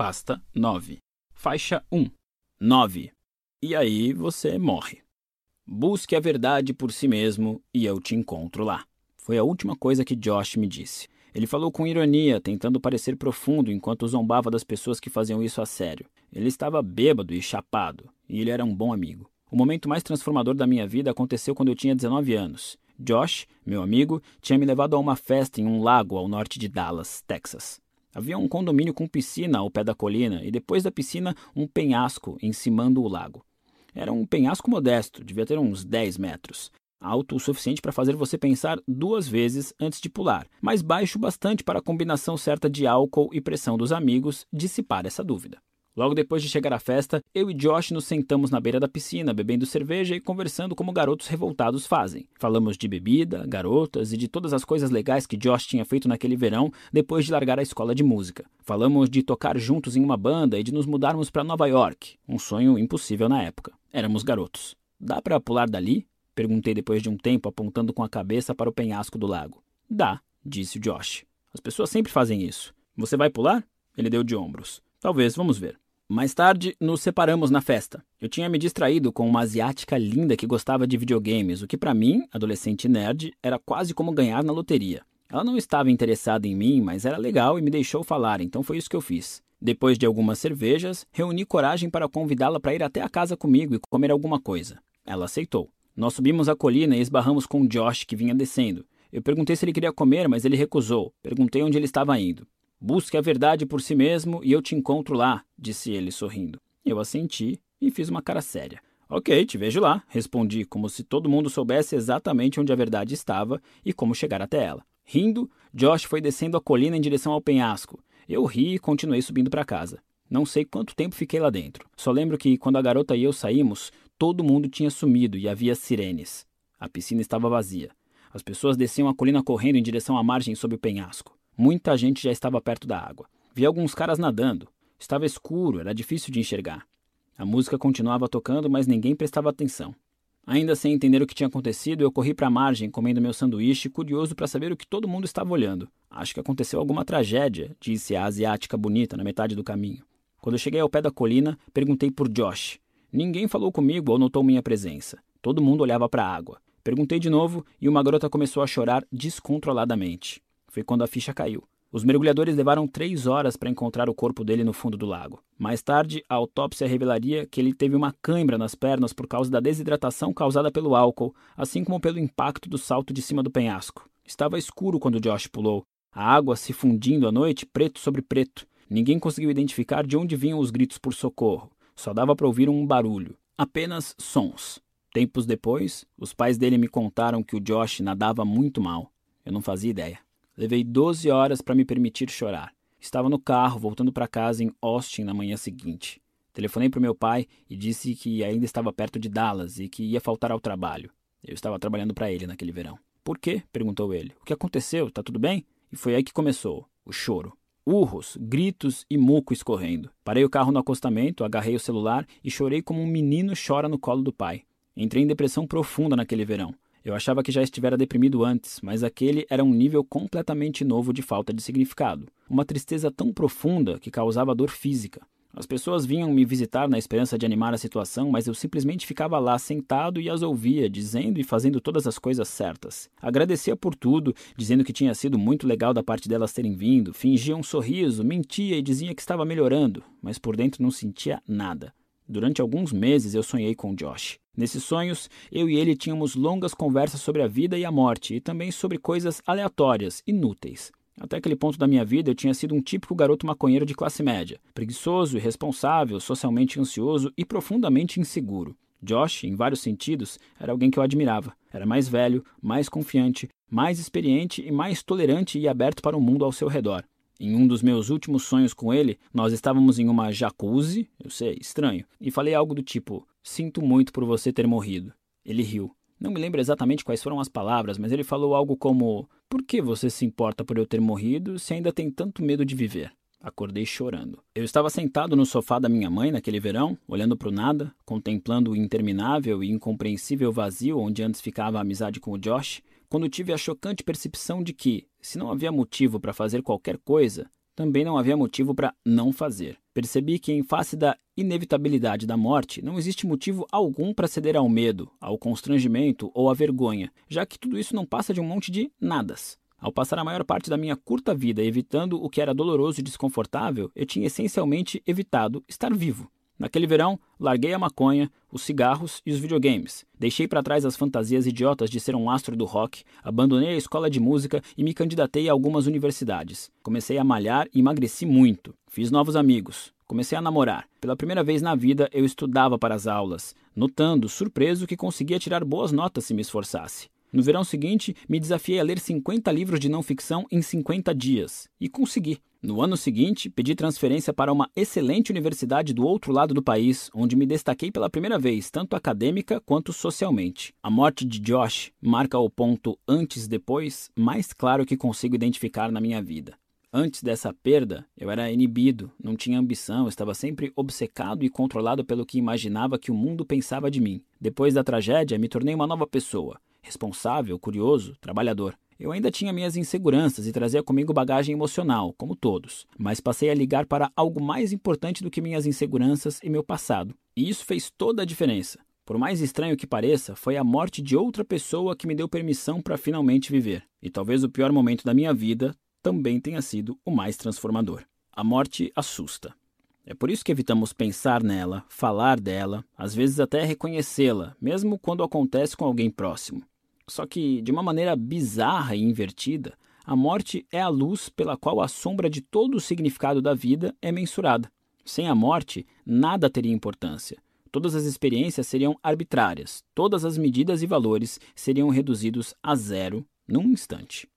Pasta 9. Faixa 1. 9. E aí você morre. Busque a verdade por si mesmo e eu te encontro lá. Foi a última coisa que Josh me disse. Ele falou com ironia, tentando parecer profundo enquanto zombava das pessoas que faziam isso a sério. Ele estava bêbado e chapado, e ele era um bom amigo. O momento mais transformador da minha vida aconteceu quando eu tinha 19 anos. Josh, meu amigo, tinha me levado a uma festa em um lago ao norte de Dallas, Texas. Havia um condomínio com piscina ao pé da colina e depois da piscina um penhasco encimando o lago. Era um penhasco modesto, devia ter uns 10 metros. Alto o suficiente para fazer você pensar duas vezes antes de pular, mas baixo bastante para a combinação certa de álcool e pressão dos amigos dissipar essa dúvida. Logo depois de chegar à festa, eu e Josh nos sentamos na beira da piscina, bebendo cerveja e conversando como garotos revoltados fazem. Falamos de bebida, garotas e de todas as coisas legais que Josh tinha feito naquele verão depois de largar a escola de música. Falamos de tocar juntos em uma banda e de nos mudarmos para Nova York, um sonho impossível na época. Éramos garotos. Dá para pular dali? Perguntei depois de um tempo, apontando com a cabeça para o penhasco do lago. Dá, disse Josh. As pessoas sempre fazem isso. Você vai pular? Ele deu de ombros. Talvez, vamos ver. Mais tarde, nos separamos na festa. Eu tinha me distraído com uma asiática linda que gostava de videogames, o que para mim, adolescente nerd, era quase como ganhar na loteria. Ela não estava interessada em mim, mas era legal e me deixou falar, então foi isso que eu fiz. Depois de algumas cervejas, reuni coragem para convidá-la para ir até a casa comigo e comer alguma coisa. Ela aceitou. Nós subimos a colina e esbarramos com Josh, que vinha descendo. Eu perguntei se ele queria comer, mas ele recusou. Perguntei onde ele estava indo. Busque a verdade por si mesmo e eu te encontro lá, disse ele sorrindo. Eu assenti e fiz uma cara séria. Ok, te vejo lá, respondi, como se todo mundo soubesse exatamente onde a verdade estava e como chegar até ela. Rindo, Josh foi descendo a colina em direção ao penhasco. Eu ri e continuei subindo para casa. Não sei quanto tempo fiquei lá dentro. Só lembro que quando a garota e eu saímos, todo mundo tinha sumido e havia sirenes. A piscina estava vazia. As pessoas desciam a colina correndo em direção à margem sob o penhasco. Muita gente já estava perto da água. Vi alguns caras nadando. Estava escuro, era difícil de enxergar. A música continuava tocando, mas ninguém prestava atenção. Ainda sem entender o que tinha acontecido, eu corri para a margem, comendo meu sanduíche, curioso para saber o que todo mundo estava olhando. Acho que aconteceu alguma tragédia, disse a asiática bonita na metade do caminho. Quando eu cheguei ao pé da colina, perguntei por Josh. Ninguém falou comigo ou notou minha presença. Todo mundo olhava para a água. Perguntei de novo e uma garota começou a chorar descontroladamente. Foi quando a ficha caiu. Os mergulhadores levaram três horas para encontrar o corpo dele no fundo do lago. Mais tarde, a autópsia revelaria que ele teve uma cãibra nas pernas por causa da desidratação causada pelo álcool, assim como pelo impacto do salto de cima do penhasco. Estava escuro quando Josh pulou, a água se fundindo à noite, preto sobre preto. Ninguém conseguiu identificar de onde vinham os gritos por socorro. Só dava para ouvir um barulho. Apenas sons. Tempos depois, os pais dele me contaram que o Josh nadava muito mal. Eu não fazia ideia. Levei 12 horas para me permitir chorar. Estava no carro, voltando para casa em Austin na manhã seguinte. Telefonei para meu pai e disse que ainda estava perto de Dallas e que ia faltar ao trabalho. Eu estava trabalhando para ele naquele verão. Por quê? perguntou ele. O que aconteceu? Tá tudo bem? E foi aí que começou o choro. Urros, gritos e muco escorrendo. Parei o carro no acostamento, agarrei o celular e chorei como um menino chora no colo do pai. Entrei em depressão profunda naquele verão. Eu achava que já estivera deprimido antes, mas aquele era um nível completamente novo de falta de significado. Uma tristeza tão profunda que causava dor física. As pessoas vinham me visitar na esperança de animar a situação, mas eu simplesmente ficava lá sentado e as ouvia, dizendo e fazendo todas as coisas certas. Agradecia por tudo, dizendo que tinha sido muito legal da parte delas terem vindo, fingia um sorriso, mentia e dizia que estava melhorando, mas por dentro não sentia nada. Durante alguns meses eu sonhei com Josh. Nesses sonhos, eu e ele tínhamos longas conversas sobre a vida e a morte e também sobre coisas aleatórias, inúteis. Até aquele ponto da minha vida eu tinha sido um típico garoto maconheiro de classe média, preguiçoso, irresponsável, socialmente ansioso e profundamente inseguro. Josh, em vários sentidos, era alguém que eu admirava. Era mais velho, mais confiante, mais experiente e mais tolerante e aberto para o mundo ao seu redor. Em um dos meus últimos sonhos com ele, nós estávamos em uma jacuzzi, eu sei, estranho, e falei algo do tipo: Sinto muito por você ter morrido. Ele riu. Não me lembro exatamente quais foram as palavras, mas ele falou algo como: Por que você se importa por eu ter morrido se ainda tem tanto medo de viver? Acordei chorando. Eu estava sentado no sofá da minha mãe naquele verão, olhando para o nada, contemplando o interminável e incompreensível vazio onde antes ficava a amizade com o Josh, quando tive a chocante percepção de que, se não havia motivo para fazer qualquer coisa, também não havia motivo para não fazer. Percebi que, em face da inevitabilidade da morte, não existe motivo algum para ceder ao medo, ao constrangimento ou à vergonha, já que tudo isso não passa de um monte de nadas. Ao passar a maior parte da minha curta vida evitando o que era doloroso e desconfortável, eu tinha essencialmente evitado estar vivo. Naquele verão, larguei a maconha, os cigarros e os videogames. Deixei para trás as fantasias idiotas de ser um astro do rock, abandonei a escola de música e me candidatei a algumas universidades. Comecei a malhar e emagreci muito. Fiz novos amigos. Comecei a namorar. Pela primeira vez na vida, eu estudava para as aulas, notando, surpreso, que conseguia tirar boas notas se me esforçasse. No verão seguinte, me desafiei a ler 50 livros de não ficção em 50 dias. E consegui. No ano seguinte, pedi transferência para uma excelente universidade do outro lado do país, onde me destaquei pela primeira vez, tanto acadêmica quanto socialmente. A morte de Josh marca o ponto antes-depois mais claro que consigo identificar na minha vida. Antes dessa perda, eu era inibido, não tinha ambição, estava sempre obcecado e controlado pelo que imaginava que o mundo pensava de mim. Depois da tragédia, me tornei uma nova pessoa responsável, curioso, trabalhador. Eu ainda tinha minhas inseguranças e trazia comigo bagagem emocional, como todos, mas passei a ligar para algo mais importante do que minhas inseguranças e meu passado. E isso fez toda a diferença. Por mais estranho que pareça, foi a morte de outra pessoa que me deu permissão para finalmente viver. E talvez o pior momento da minha vida também tenha sido o mais transformador. A morte assusta. É por isso que evitamos pensar nela, falar dela, às vezes até reconhecê-la, mesmo quando acontece com alguém próximo. Só que, de uma maneira bizarra e invertida, a morte é a luz pela qual a sombra de todo o significado da vida é mensurada. Sem a morte, nada teria importância. Todas as experiências seriam arbitrárias, todas as medidas e valores seriam reduzidos a zero num instante.